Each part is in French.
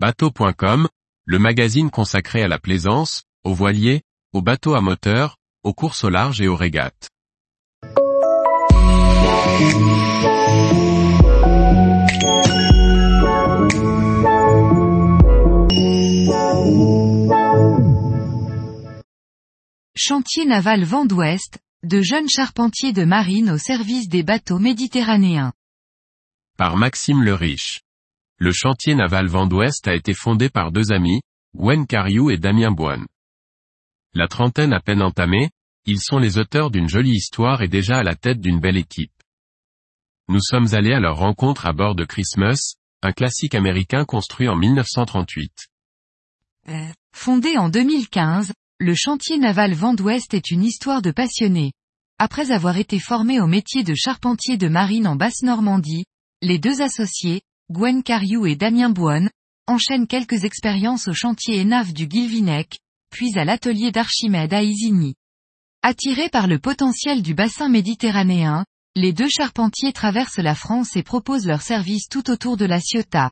Bateau.com, le magazine consacré à la plaisance, aux voiliers, aux bateaux à moteur, aux courses au large et aux régates. Chantier naval Vent d'Ouest, de jeunes charpentiers de marine au service des bateaux méditerranéens. Par Maxime le Riche. Le chantier naval Vent d'Ouest a été fondé par deux amis, Gwen Cariou et Damien Boine. La trentaine à peine entamée, ils sont les auteurs d'une jolie histoire et déjà à la tête d'une belle équipe. Nous sommes allés à leur rencontre à bord de Christmas, un classique américain construit en 1938. Fondé en 2015, le chantier naval Vent d'Ouest est une histoire de passionnés. Après avoir été formés au métier de charpentier de marine en Basse-Normandie, les deux associés, Gwen Cariou et Damien Boine, enchaînent quelques expériences au chantier ENAV du Guilvinec, puis à l'atelier d'Archimède à Isigny. Attirés par le potentiel du bassin méditerranéen, les deux charpentiers traversent la France et proposent leurs services tout autour de la Ciotat.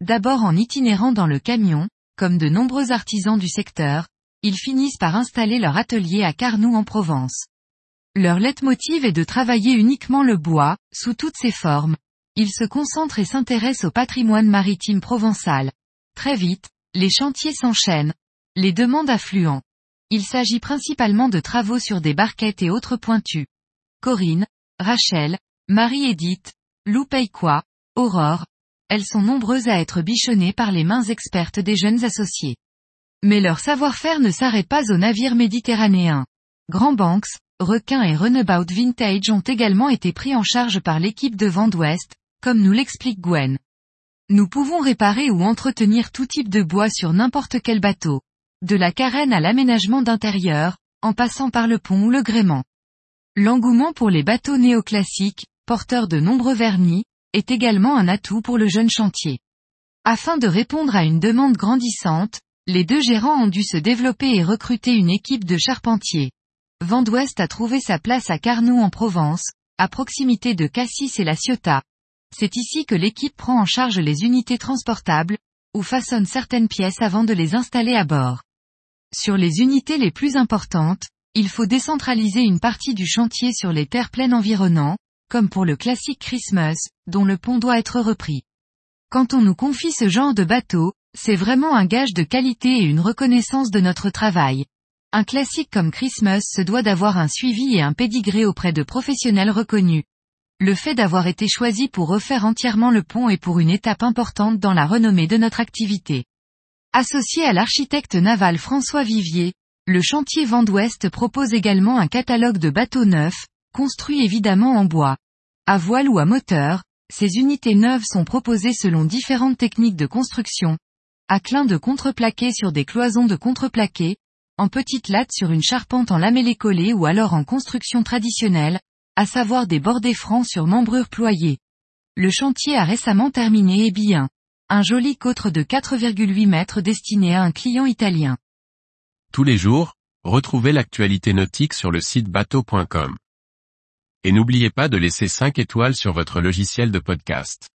D'abord en itinérant dans le camion, comme de nombreux artisans du secteur, ils finissent par installer leur atelier à Carnoux en Provence. Leur leitmotiv est de travailler uniquement le bois, sous toutes ses formes. Ils se concentrent et s'intéressent au patrimoine maritime provençal. Très vite, les chantiers s'enchaînent. Les demandes affluent. Il s'agit principalement de travaux sur des barquettes et autres pointus. Corinne, Rachel, Marie-Édith, Lou Payquois, Aurore, elles sont nombreuses à être bichonnées par les mains expertes des jeunes associés. Mais leur savoir-faire ne s'arrête pas aux navires méditerranéens. Grand Banks, Requin et Runabout Vintage ont également été pris en charge par l'équipe de Vent d'Ouest, comme nous l'explique Gwen. Nous pouvons réparer ou entretenir tout type de bois sur n'importe quel bateau. De la carène à l'aménagement d'intérieur, en passant par le pont ou le gréement. L'engouement pour les bateaux néoclassiques, porteurs de nombreux vernis, est également un atout pour le jeune chantier. Afin de répondre à une demande grandissante, les deux gérants ont dû se développer et recruter une équipe de charpentiers. Vent d'Ouest a trouvé sa place à Carnoux en Provence, à proximité de Cassis et la Ciotat. C'est ici que l'équipe prend en charge les unités transportables, ou façonne certaines pièces avant de les installer à bord. Sur les unités les plus importantes, il faut décentraliser une partie du chantier sur les terres pleines environnants, comme pour le classique Christmas, dont le pont doit être repris. Quand on nous confie ce genre de bateau, c'est vraiment un gage de qualité et une reconnaissance de notre travail. Un classique comme Christmas se doit d'avoir un suivi et un pédigré auprès de professionnels reconnus. Le fait d'avoir été choisi pour refaire entièrement le pont est pour une étape importante dans la renommée de notre activité. Associé à l'architecte naval François Vivier, le chantier Vent d'Ouest propose également un catalogue de bateaux neufs, construits évidemment en bois. À voile ou à moteur, ces unités neuves sont proposées selon différentes techniques de construction. À clin de contreplaqué sur des cloisons de contreplaqué, en petites lattes sur une charpente en lamellé collé ou alors en construction traditionnelle, à savoir des bordés francs sur membrures ployées. Le chantier a récemment terminé et bien. Un joli côtre de 4,8 mètres destiné à un client italien. Tous les jours, retrouvez l'actualité nautique sur le site bateau.com. Et n'oubliez pas de laisser 5 étoiles sur votre logiciel de podcast.